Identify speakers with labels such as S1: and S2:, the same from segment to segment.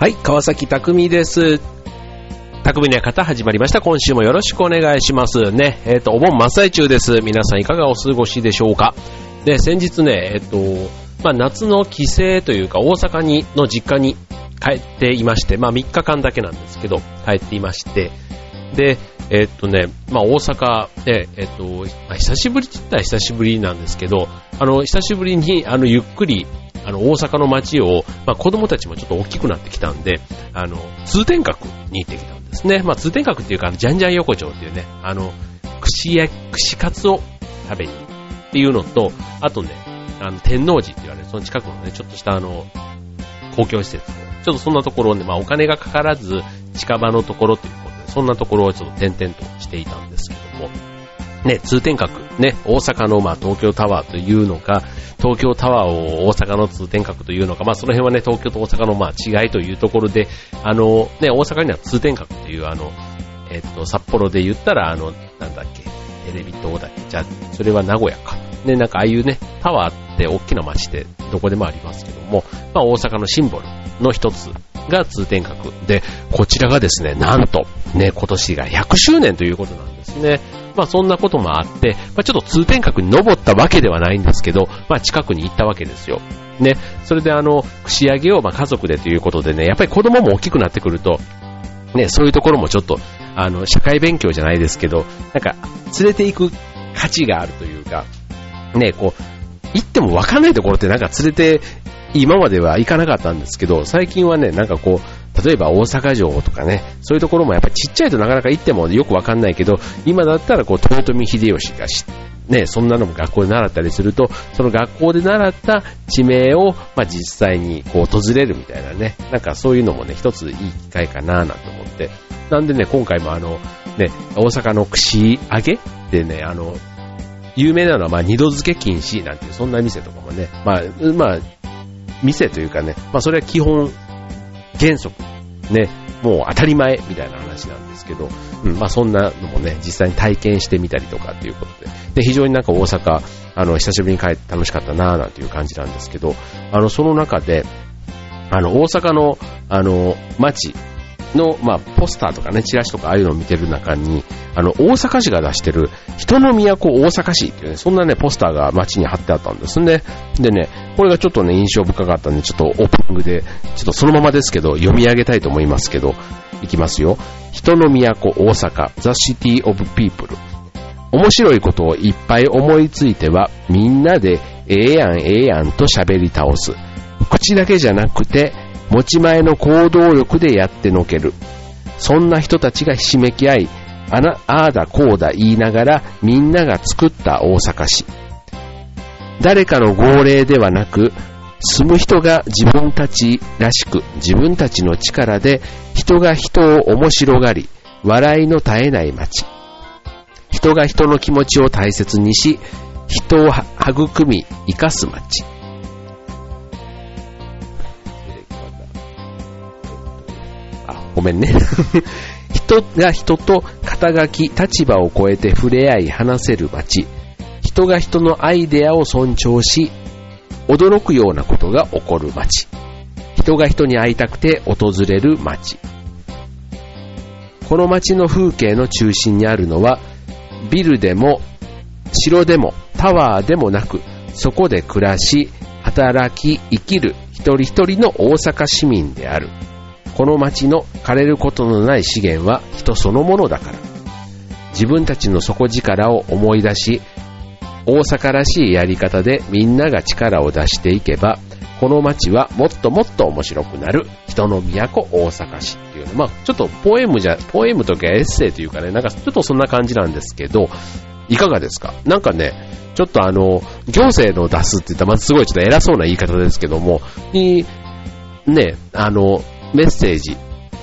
S1: はい、川崎匠です。匠の館始まりました。今週もよろしくお願いします。ね、えっ、と、お盆真っ最中です。皆さんいかがお過ごしでしょうかで、先日ね、えっ、と、まあ、夏の帰省というか、大阪に、の実家に帰っていまして、まあ、3日間だけなんですけど、帰っていまして、で、えっ、とね、まあ、大阪で、えっ、と、まあ久しぶりって言ったら久しぶりなんですけど、あの、久しぶりに、あの、ゆっくり、あの、大阪の街を、まあ、子供たちもちょっと大きくなってきたんで、あの、通天閣に行ってきたんですね。まあ、通天閣っていうか、ジャンジャン横丁っていうね、あの、串や、串カツを食べにっていうのと、あとね、あの、天王寺って言われる、その近くのね、ちょっとしたあの、公共施設ちょっとそんなところをね、まあ、お金がかからず、近場のところという、そんなところをちょっと点々としていたんですけども、ね、通天閣、ね、大阪の、まあ、東京タワーというのか、東京タワーを大阪の通天閣というのか、まあ、その辺はね、東京と大阪の、まあ、違いというところで、あの、ね、大阪には通天閣という、あの、えっと、札幌で言ったら、あの、なんだっけ、テレビ塔だっけ、じゃあ、それは名古屋か。ね、なんかああいうね、タワーって大きな街でどこでもありますけども、まあ、大阪のシンボルの一つが通天閣で、こちらがですね、なんと、ね、今年が100周年ということなんですね。まあそんなこともあって、まあちょっと通天閣に登ったわけではないんですけど、まあ近くに行ったわけですよ。ね、それであの、串揚げをまあ家族でということでね、やっぱり子供も大きくなってくると、ね、そういうところもちょっと、あの、社会勉強じゃないですけど、なんか、連れて行く価値があるというか、ね、こう、行っても分かんないところってなんか連れて、今までは行かなかったんですけど、最近はね、なんかこう、例えば大阪城とかね、そういうところもやっぱちっちゃいとなかなか行ってもよくわかんないけど、今だったらこう、豊臣秀吉がし、ね、そんなのも学校で習ったりすると、その学校で習った地名を、まあ、実際にこう訪れるみたいなね、なんかそういうのもね、一ついい機会かなぁなんて思って。なんでね、今回もあの、ね、大阪の串揚げでね、あの、有名なのは、まあ、二度漬け禁止なんていう、そんな店とかもね、まあ、まあ、店というかね、まあ、それは基本、原則、ね、もう当たり前みたいな話なんですけど、うん、まあそんなのもね、実際に体験してみたりとかっていうことで、で、非常になんか大阪、あの、久しぶりに帰って楽しかったなぁなんていう感じなんですけど、あの、その中で、あの、大阪の、あの、街の、まあ、ポスターとかね、チラシとかああいうのを見てる中に、あの、大阪市が出してる、人の都大阪市っていうね、そんなね、ポスターが街に貼ってあったんですね。でね、これがちょっとね、印象深かったんで、ちょっとオープニングで、ちょっとそのままですけど、読み上げたいと思いますけど、いきますよ。人の都大阪、The City of People。面白いことをいっぱい思いついては、みんなで、ええやんええやんと喋り倒す。口だけじゃなくて、持ち前の行動力でやってのける。そんな人たちがひしめき合い、あな、ああだこうだ言いながらみんなが作った大阪市。誰かの号令ではなく、住む人が自分たちらしく、自分たちの力で人が人を面白がり、笑いの絶えない街。人が人の気持ちを大切にし、人を育み、生かす街。ごめんね。人が人と肩書き、立場を超えて触れ合い話せる街。人が人のアイデアを尊重し、驚くようなことが起こる街。人が人に会いたくて訪れる街。この街の風景の中心にあるのは、ビルでも、城でも、タワーでもなく、そこで暮らし、働き、生きる一人一人の大阪市民である。この街の枯れることのない資源は人そのものだから。自分たちの底力を思い出し、大阪らしいやり方でみんなが力を出していけば、この街はもっともっと面白くなる人の都大阪市っていうの。まあちょっとポエムじゃ、ポエムとかエッセイというかね、なんかちょっとそんな感じなんですけど、いかがですか？なんかね、ちょっとあの、行政の出すって言ったら、まずすごいちょっと偉そうな言い方ですけども、に、ね、あの、メッセージ。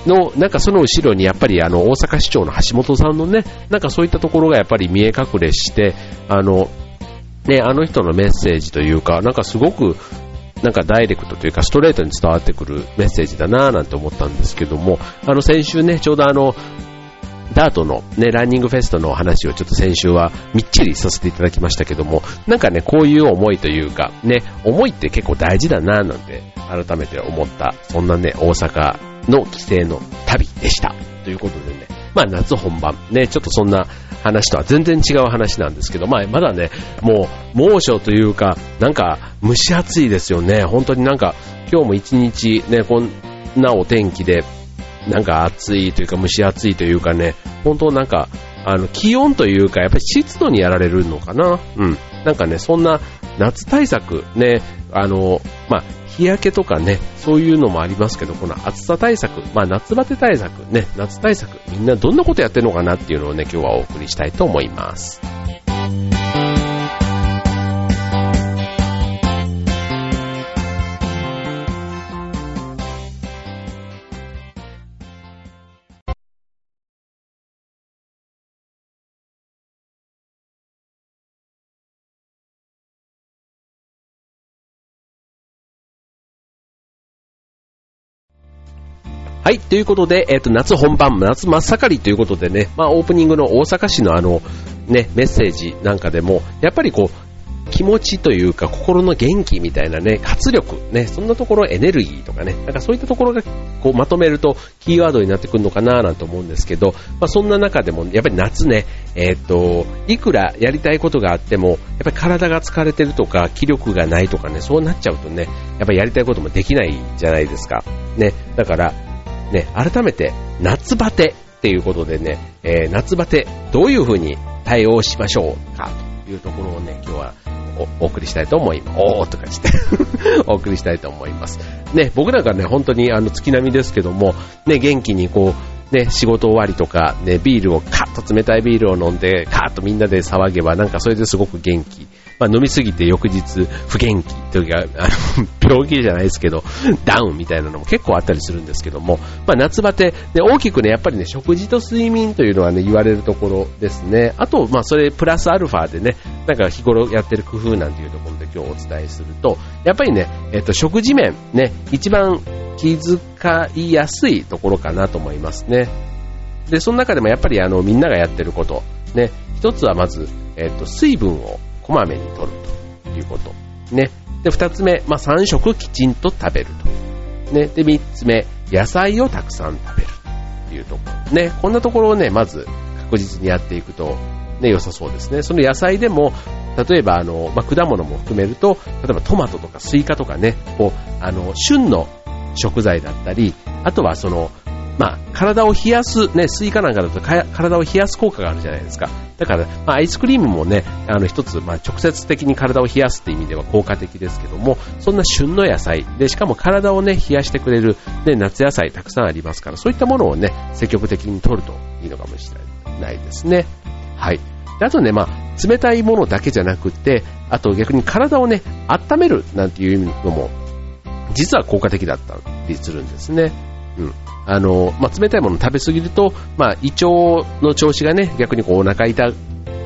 S1: の、なんかその後ろにやっぱりあの、大阪市長の橋本さんのね、なんかそういったところがやっぱり見え隠れして、あの、ね、あの人のメッセージというか、なんかすごく、なんかダイレクトというかストレートに伝わってくるメッセージだなぁなんて思ったんですけども、あの先週ね、ちょうどあの、ダートのね、ランニングフェストの話をちょっと先週はみっちりさせていただきましたけども、なんかね、こういう思いというか、ね、思いって結構大事だなぁなんて改めて思った、そんなね、大阪の帰省の旅でした。ということでね、まあ夏本番、ね、ちょっとそんな話とは全然違う話なんですけど、まあまだね、もう猛暑というか、なんか蒸し暑いですよね。本当になんか今日も一日ね、こんなお天気で、なんか暑いというか蒸し暑いというかね、本当なんか、あの、気温というか、やっぱり湿度にやられるのかな。うん。なんかね、そんな夏対策、ね、あの、まあ、日焼けとかね、そういうのもありますけど、この暑さ対策、まあ夏バテ対策、ね、夏対策、みんなどんなことやってるのかなっていうのをね、今日はお送りしたいと思います。はい、ということで、えっ、ー、と、夏本番、夏真っ盛りということでね、まあ、オープニングの大阪市のあの、ね、メッセージなんかでも、やっぱりこう、気持ちというか、心の元気みたいなね、活力、ね、そんなところエネルギーとかね、なんかそういったところがこうまとめるとキーワードになってくるのかななんて思うんですけど、まあそんな中でもやっぱり夏ね、えっ、ー、と、いくらやりたいことがあっても、やっぱり体が疲れてるとか、気力がないとかね、そうなっちゃうとね、やっぱりやりたいこともできないじゃないですか。ね、だから、ね、改めて夏バテっていうことでね、えー、夏バテどういう風に対応しましょうかというところをね、今日はお送りしたいと思います。おーとかして お送りしたいと思います。ね、僕なんかね、本当にあの月並みですけども、ね、元気にこう、ね、仕事終わりとか、ね、ビールをカッと冷たいビールを飲んで、カーッとみんなで騒げば、なんかそれですごく元気。まあ、飲みすぎて翌日不元気というか、あの、病気じゃないですけど、ダウンみたいなのも結構あったりするんですけども、まあ、夏バテ、で、大きくね、やっぱりね、食事と睡眠というのはね、言われるところですね。あと、まあ、それプラスアルファでね、なんか日頃やってる工夫なんていうところで今日お伝えすると、やっぱりね、えっと、食事面、ね、一番気遣いやすいところかなと思いますね。で、その中でもやっぱりあの、みんながやってること、ね、一つはまず、えっと、水分をこまめに摂るということ。ね。で、二つ目、まあ、三食きちんと食べると。ね。で、三つ目、野菜をたくさん食べるというところ。ね。こんなところをね、まず確実にやっていくと、ね、良さそうですね。その野菜でも、例えば、あの、まあ、果物も含めると、例えばトマトとかスイカとかね、こう、あの、旬の食材だったり、あとはその、まあ、体を冷やす、ね、スイカなんかだと体を冷やす効果があるじゃないですか。だから、まあ、アイスクリームもね、あの、一つ、まあ、直接的に体を冷やすって意味では効果的ですけども、そんな旬の野菜、で、しかも体をね、冷やしてくれる、ね、夏野菜たくさんありますから、そういったものをね、積極的に取るといいのかもしれないですね。はい。であとね、まあ、冷たいものだけじゃなくて、あと逆に体をね、温めるなんていうのも、実は効果的だったりするんですね。うん。あの、まあ、冷たいもの食べ過ぎると、まあ、胃腸の調子がね、逆にこうお腹痛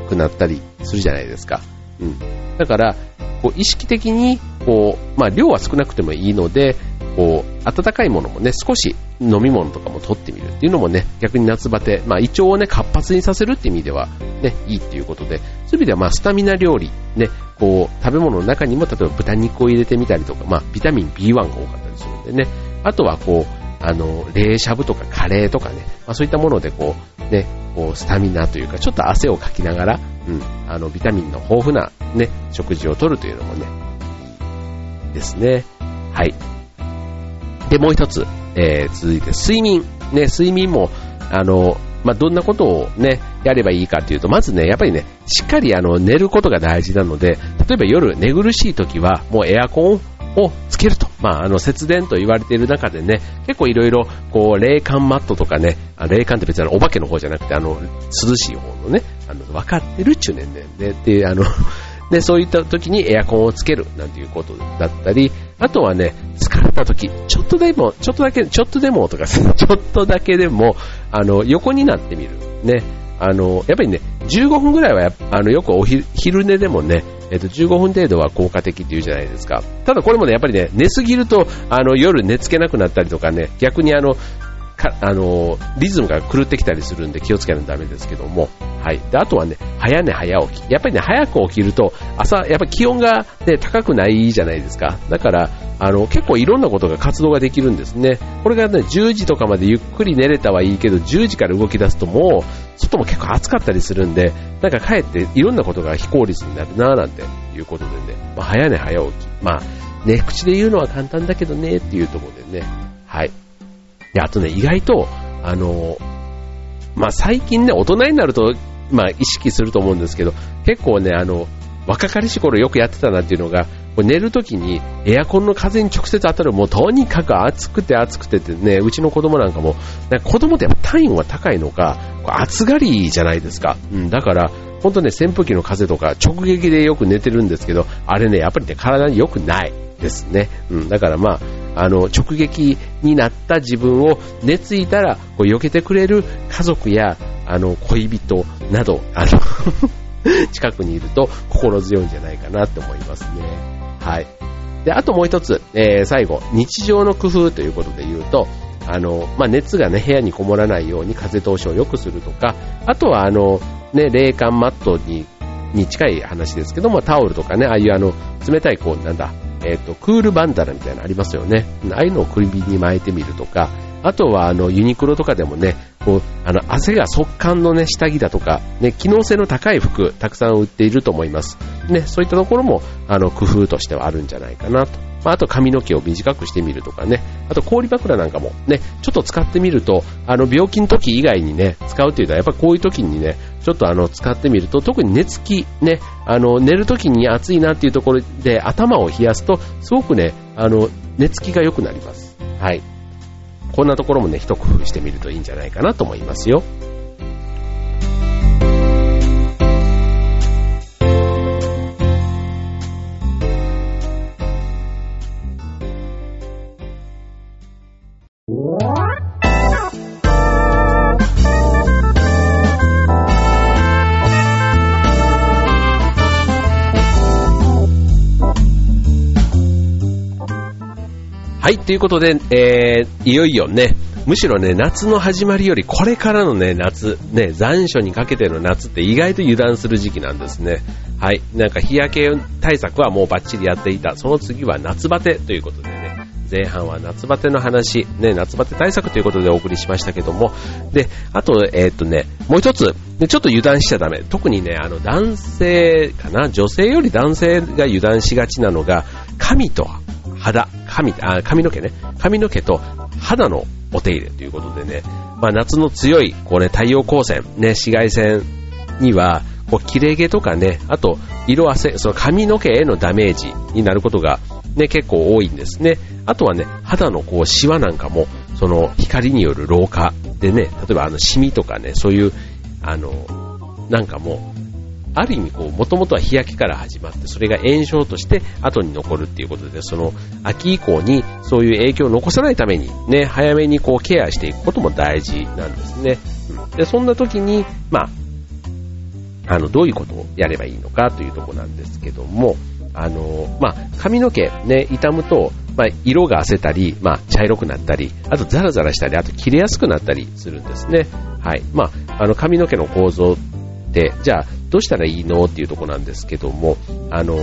S1: くなったりするじゃないですか。うん。だから、こう意識的に、こう、まあ、量は少なくてもいいので、こう、温かいものもね、少し飲み物とかも取ってみるっていうのもね、逆に夏バテ、まあ、胃腸をね、活発にさせるっていう意味では、ね、いいっていうことで、そういう意味では、まあ、スタミナ料理、ね、こう、食べ物の中にも、例えば豚肉を入れてみたりとか、まあ、ビタミン B1 が多かったりするんでね、あとはこう、あの、冷しゃぶとかカレーとかね、まあ、そういったものでこう、ね、こう、スタミナというか、ちょっと汗をかきながら、うん、あの、ビタミンの豊富なね、食事をとるというのもね、ですね。はい。で、もう一つ、えー、続いて睡眠。ね、睡眠も、あの、まあ、どんなことをね、やればいいかというと、まずね、やっぱりね、しっかりあの、寝ることが大事なので、例えば夜寝苦しい時は、もうエアコンををつけると。まあ、あの、節電と言われている中でね、結構いろいろ、こう、冷感マットとかね、冷感って別にお化けの方じゃなくて、あの、涼しい方のね、あの、分かってるっちゅうねんねんで、で、あの、で、そういった時にエアコンをつけるなんていうことだったり、あとはね、疲れた時、ちょっとでも、ちょっとだけ、ちょっとでもとか、ちょっとだけでも、あの、横になってみる。ね。あの、やっぱりね、15分ぐらいはあの、よくお昼寝でもね、えっ、と、15分程度は効果的って言うじゃないですか。ただこれもね、やっぱりね、寝すぎると、あの、夜寝つけなくなったりとかね、逆にあの、か、あの、リズムが狂ってきたりするんで気をつけないとダメですけども、はい。で、あとはね、早寝早起き。やっぱりね、早く起きると、朝、やっぱ気温がね、高くないじゃないですか。だから、あの、結構いろんなことが活動ができるんですね。これがね、10時とかまでゆっくり寝れたはいいけど、10時から動き出すともう、外も結構暑かったりするんで、なんかかえっていろんなことが非効率になるなぁなんていうことでね、まあ、早寝早起き。まあ、ね、口で言うのは簡単だけどね、っていうところでね、はい。で、あとね、意外と、あの、まあ、最近ね、大人になると、まあ、意識すると思うんですけど、結構ね、あの、若かりし頃よくやってたなっていうのが、寝るときにエアコンの風に直接当たる、もうとにかく暑くて暑くてってね、うちの子供なんかも、か子供ってやっぱ体温が高いのか、暑がりじゃないですか。うん、だから、本当ね、扇風機の風とか直撃でよく寝てるんですけど、あれね、やっぱりね、体に良くないですね。うん、だからまあ、あの、直撃になった自分を寝ついたら、こう、避けてくれる家族や、あの、恋人など、あの 近くにいると心強いんじゃないかなって思いますね。はい。で、あともう一つ、えー、最後、日常の工夫ということで言うと、あの、まあ、熱がね、部屋にこもらないように風通しを良くするとか、あとはあの、ね、冷感マットに、に近い話ですけども、タオルとかね、ああいうあの、冷たいこう、なんだ、えっ、ー、と、クールバンダナみたいなのありますよね。ああいうのを首に巻いてみるとか、あとはあの、ユニクロとかでもね、こう、あの、汗が速乾のね、下着だとか、ね、機能性の高い服、たくさん売っていると思います。ね、そういったところも、あの、工夫としてはあるんじゃないかなと。まあ、あと髪の毛を短くしてみるとかね。あと氷枕なんかもね、ちょっと使ってみると、あの、病気の時以外にね、使うっていうのは、やっぱこういう時にね、ちょっとあの、使ってみると、特に寝つき、ね、あの、寝る時に暑いなっていうところで頭を冷やすと、すごくね、あの、寝つきが良くなります。はい。こんなところもね、一工夫してみるといいんじゃないかなと思いますよ。はい、ということで、えー、いよいよね、むしろね、夏の始まりよりこれからのね、夏、ね、残暑にかけての夏って意外と油断する時期なんですね。はい。なんか日焼け対策はもうバッチリやっていた。その次は夏バテということでね、前半は夏バテの話、ね、夏バテ対策ということでお送りしましたけども、で、あと、えー、っとね、もう一つ、ちょっと油断しちゃダメ。特にね、あの男性かな、女性より男性が油断しがちなのが、髪と肌、髪、あ、髪の毛ね。髪の毛と肌のお手入れということでね、まあ夏の強い、こうね、太陽光線、ね、紫外線には、こう、切れ毛とかね、あと、色あせ、その髪の毛へのダメージになることが、ね、結構多いんですね。あとはね、肌のこう、シワなんかも、その、光による老化でね、例えばあの、シミとかね、そういう、あの、なんかもある意味こう、もともとは日焼けから始まって、それが炎症として後に残るっていうことで、その秋以降にそういう影響を残さないためにね、早めにこうケアしていくことも大事なんですね。で、そんな時に、まあ、あの、どういうことをやればいいのかというところなんですけども、あの、まあ、髪の毛ね、傷むと、まあ、色が褪せたり、まあ、茶色くなったり、あとザラザラしたり、あと切れやすくなったりするんですね。はい。まあ、あの、髪の毛の構造って、じゃあ、どうしたらいいのっていうとこなんですけども、あの、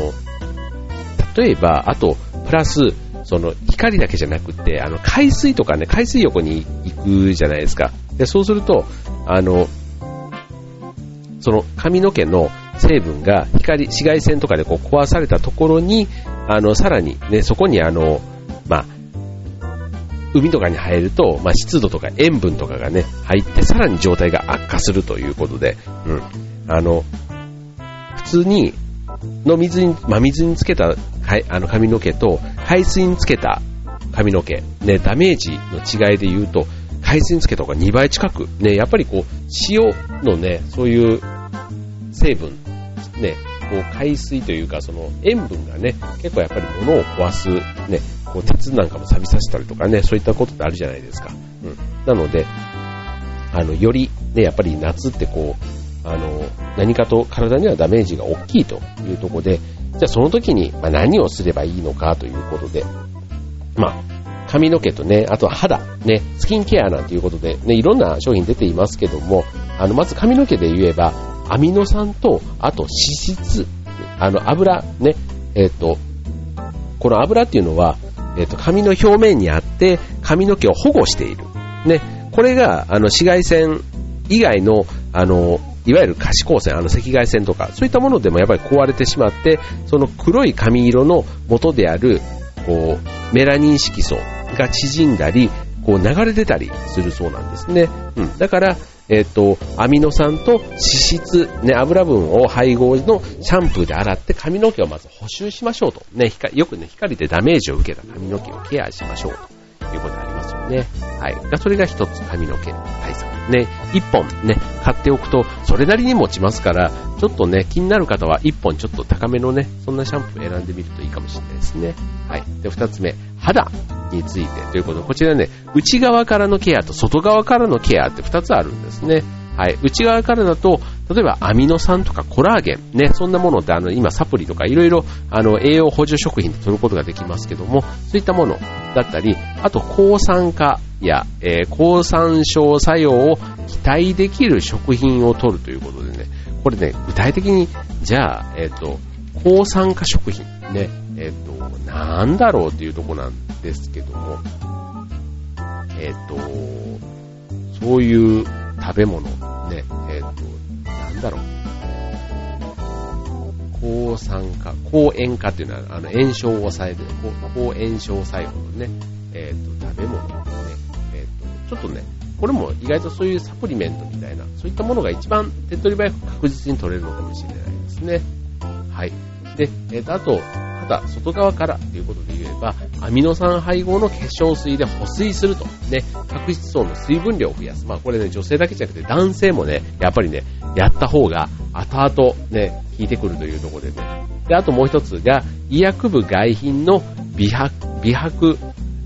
S1: 例えば、あと、プラス、その、光だけじゃなくて、あの、海水とかね、海水浴に行くじゃないですか。で、そうすると、あの、その髪の毛の成分が光、紫外線とかでこう壊されたところに、あの、さらにね、そこにあの、まあ、海とかに入ると、まあ、湿度とか塩分とかがね、入って、さらに状態が悪化するということで、うん。あの、普通に、の水に、真水につけたあの髪の毛と、海水につけた髪の毛、ね、ダメージの違いで言うと、海水につけた方が2倍近く、ね、やっぱりこう、塩のね、そういう成分、ね、こう海水というか、その塩分がね、結構やっぱり物を壊す、ね、こう鉄なんかも錆びさせたりとかね、そういったことってあるじゃないですか。うん。なので、あの、より、ね、やっぱり夏ってこう、あの、何かと体にはダメージが大きいというところで、じゃあその時に、ま何をすればいいのかということで、まあ、髪の毛とね、あとは肌、ね、スキンケアなんていうことで、ね、いろんな商品出ていますけども、あの、まず髪の毛で言えば、アミノ酸と、あと脂質、あの、油、ね、えっ、と、この油っていうのは、えっ、と、髪の表面にあって、髪の毛を保護している。ね、これが、あの、紫外線以外の、あの、いわゆる可視光線、あの赤外線とか、そういったものでもやっぱり壊れてしまって、その黒い髪色の元である、こう、メラニン色素が縮んだり、こう流れ出たりするそうなんですね。うん。だから、えっ、ー、と、アミノ酸と脂質、ね、油分を配合のシャンプーで洗って髪の毛をまず補修しましょうと。ね、よくね、光でダメージを受けた髪の毛をケアしましょうということがありますよね。はい。それが一つ髪の毛対策。ね、一本ね、買っておくと、それなりに持ちますから、ちょっとね、気になる方は一本ちょっと高めのね、そんなシャンプー選んでみるといいかもしれないですね。はい。で、二つ目、肌についてということ。で、こちらね、内側からのケアと外側からのケアって二つあるんですね。はい。内側からだと、例えばアミノ酸とかコラーゲン、ね、そんなものってあの、今サプリとかいろいろ、あの、栄養補助食品で取ることができますけども、そういったものだったり、あと抗酸化や、えー、抗酸症作用を期待できる食品を取るということでね、これね、具体的に、じゃあ、えっ、ー、と、抗酸化食品、ね、えっ、と、なんだろうっていうとこなんですけども、えっ、と、そういう食べ物、ね、えっ、と、なんだろう。抗酸化、抗炎化っていうのは、あの、炎症を抑える、抗炎症作用のね、えっ、と、食べ物、ね、えっ、と、ちょっとね、これも意外とそういうサプリメントみたいな、そういったものが一番手っ取り早く確実に取れるのかもしれないですね。はい。で、えっ、と、あと、た外側からということで言えば、アミノ酸配合の化粧水で保水すると。ね、角質層の水分量を増やす。まあこれね、女性だけじゃなくて男性もね、やっぱりね、やった方が後々ね、効いてくるというところでね。で、あともう一つが、医薬部外品の美白、美白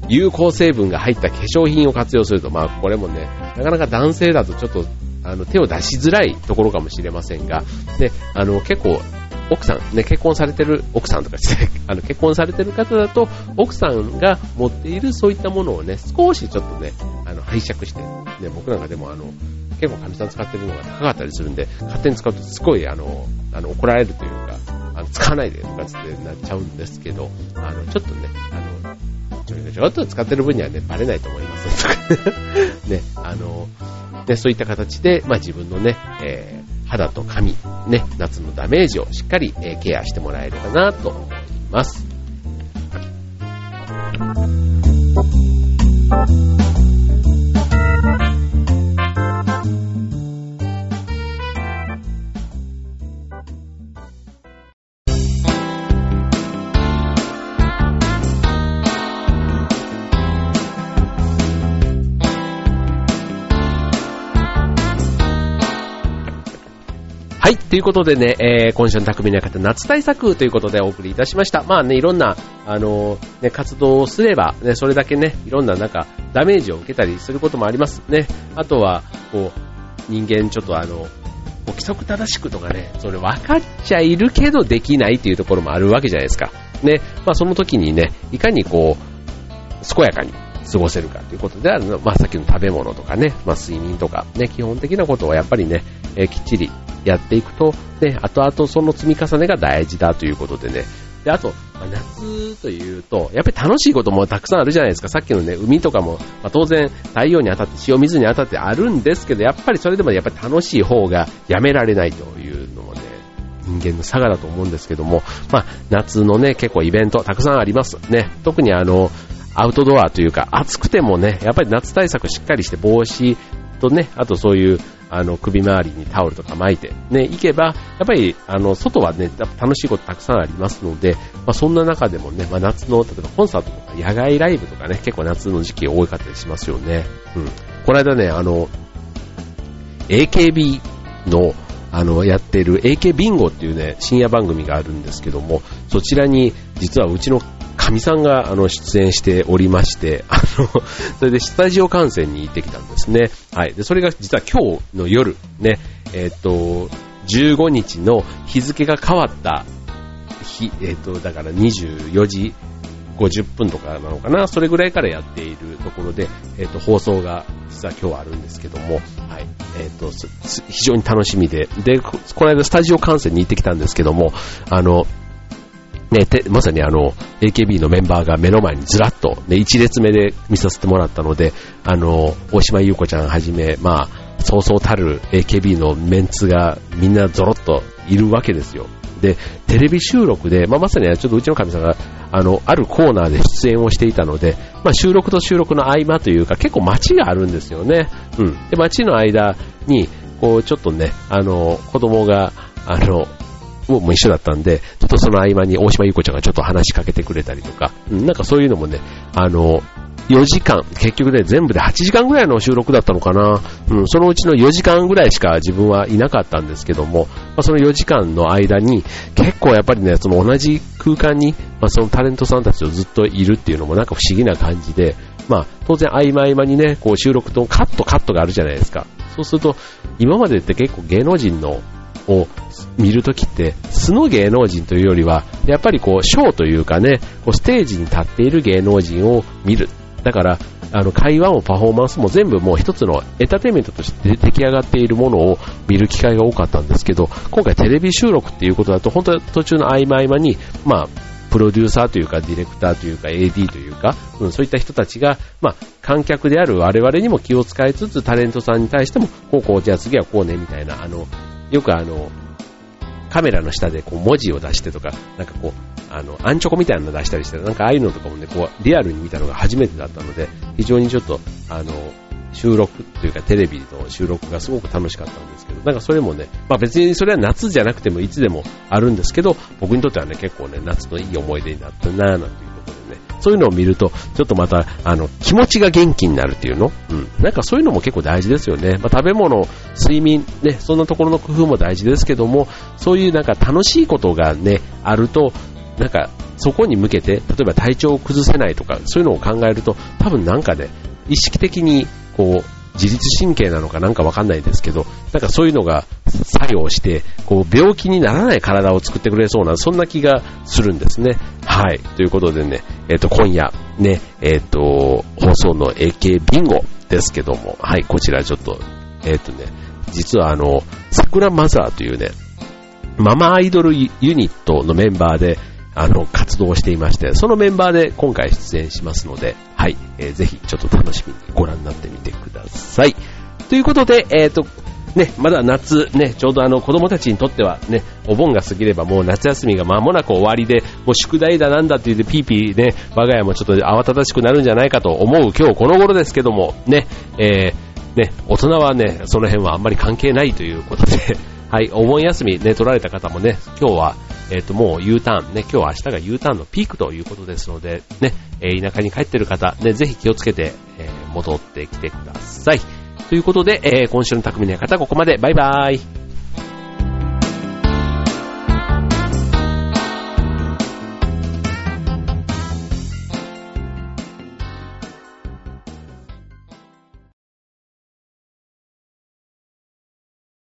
S1: 有効成分が入った化粧品を活用すると、まあこれもね、なかなか男性だとちょっとあの手を出しづらいところかもしれませんが、で、あの結構奥さん、ね、結婚されてる、奥さんとかして、あの、結婚されてる方だと、奥さんが持っているそういったものをね、少しちょっとね、あの、拝借して、ね、僕なんかでもあの、結構かみさん使ってるのが高かったりするんで、勝手に使うとすごいあの、あの、怒られるというか、あの、使わないでとかってなっちゃうんですけど、あの、ちょっとね、あの、ちょいちょっと使ってる分にはね、バレないと思います。ね、あの、で、そういった形で、まあ自分のね、え、肌と髪、ね、夏のダメージをしっかり、えケアしてもらえればなと思います。ということでね、えー、今週の匠の方、夏対策ということでお送りいたしました。まあね、いろんな、あのー、ね、活動をすれば、ね、それだけね、いろんななんか、ダメージを受けたりすることもありますね。あとは、こう、人間ちょっとあの、規則正しくとかね、それ分かっちゃいるけどできないっていうところもあるわけじゃないですか。ね、まあその時にね、いかにこう、健やかに過ごせるかということであるの、まあさっきの食べ物とかね、まあ睡眠とかね、基本的なことをやっぱりね、えー、きっちりやっていくと、ね、後々その積み重ねが大事だということでね。で、あと、まあ、夏というと、やっぱり楽しいこともたくさんあるじゃないですか。さっきのね、海とかも、まあ、当然太陽に当たって塩水に当たってあるんですけど、やっぱりそれでもやっぱり楽しい方がやめられないというのもね、人間の差がだと思うんですけども、まあ、夏のね、結構イベントたくさんあります。ね、特にあの、アウトドアというか、暑くてもね、やっぱり夏対策しっかりして帽子とね、あとそういうあの、首周りにタオルとか巻いて、ね、行けば、やっぱり、あの、外はね、楽しいことたくさんありますので、まあ、そんな中でもね、まあ、夏の、例えばコンサートとか野外ライブとかね、結構夏の時期多かったりしますよね。うん。この間ね、あの、AKB の、あの、やってる AK ビンゴっていうね、深夜番組があるんですけども、そちらに、実はうちのかみさんがあの出演しておりまして、あの、それでスタジオ観戦に行ってきたんですね。はい。で、それが実は今日の夜、ね、えっ、と、15日の日付が変わった日、えっ、と、だから24時50分とかなのかな、それぐらいからやっているところで、えっ、と、放送が実は今日はあるんですけども、はい、えっ、と、非常に楽しみで、で、この間スタジオ観戦に行ってきたんですけども、あの、ね、まさにあの、AKB のメンバーが目の前にずらっと、ね、一列目で見させてもらったので、あの、大島優子ちゃんはじめ、まあ、そうそうたる AKB のメンツがみんなゾロッといるわけですよ。で、テレビ収録で、まあ、まさにちょっとうちの神さんが、あの、あるコーナーで出演をしていたので、まあ、収録と収録の合間というか、結構街があるんですよね。うん。で、街の間に、こう、ちょっとね、あの、子供が、あの、もう一緒だったんで、ちょっとその合間に大島優子ちゃんがちょっと話しかけてくれたりとか、うん、なんかそういうのもね、あの、4時間、結局ね、全部で8時間ぐらいの収録だったのかな。うん、そのうちの4時間ぐらいしか自分はいなかったんですけども、まあ、その4時間の間に、結構やっぱりね、その同じ空間に、まあ、そのタレントさんたちとずっといるっていうのもなんか不思議な感じで、まあ、当然合間合間にね、こう収録とカットカットがあるじゃないですか。そうすると、今までって結構芸能人のを見るときって、素の芸能人というよりは、やっぱりこう、ショーというかね、こうステージに立っている芸能人を見る。だから、あの、会話もパフォーマンスも全部もう一つのエンターテインメントとして出来上がっているものを見る機会が多かったんですけど、今回テレビ収録っていうことだと、本当は途中の合間合間に、まあ、プロデューサーというか、ディレクターというか、AD というか、うん、そういった人たちが、まあ、観客である我々にも気を使いつつ、タレントさんに対しても、こうこう、じゃあ次はこうね、みたいな、あの、よくあの、カメラの下でこう文字を出してとか、なんかこう、あの、アンチョコみたいなの出したりして、なんかああいうのとかもね、こう、リアルに見たのが初めてだったので、非常にちょっと、あの、収録というかテレビの収録がすごく楽しかったんですけど、なんかそれもね、まあ別にそれは夏じゃなくてもいつでもあるんですけど、僕にとってはね、結構ね、夏のいい思い出になったなぁなんていうころでね、そういうのを見ると、ちょっとまた、あの、気持ちが元気になるっていうの？うん。なんかそういうのも結構大事ですよね。まあ、食べ物、睡眠、ね、そんなところの工夫も大事ですけども、そういうなんか楽しいことがね、あると、なんか、そこに向けて、例えば体調を崩せないとか、そういうのを考えると、多分なんかね、意識的に、こう、自律神経なのかなんかわかんないですけど、なんかそういうのが作用して、こう病気にならない体を作ってくれそうな、そんな気がするんですね。はい。ということでね、えっ、ー、と、今夜、ね、えっ、ー、と、放送の AK ビンゴですけども、はい、こちらちょっと、えっ、ー、とね、実はあの、桜マザーというね、ママアイドルユニットのメンバーで、あの、活動していまして、そのメンバーで今回出演しますので、はい、えー、ぜひちょっと楽しみにご覧になってみてください。ということで、えっ、ー、と、ね、まだ夏、ね、ちょうどあの子供たちにとってはね、お盆が過ぎればもう夏休みが間もなく終わりで、もう宿題だなんだって言ってピーピーね、我が家もちょっと慌ただしくなるんじゃないかと思う今日この頃ですけども、ね、えー、ね、大人はね、その辺はあんまり関係ないということで、はい、お盆休みね、取られた方もね、今日は、えっ、ー、と、もう U ターン、ね、今日は明日が U ターンのピークということですので、ね、えー、田舎に帰ってる方、ね、ぜひ気をつけて、えー、戻ってきてください。ということで、えー、今週の匠の方、ここまで。バイバーイ。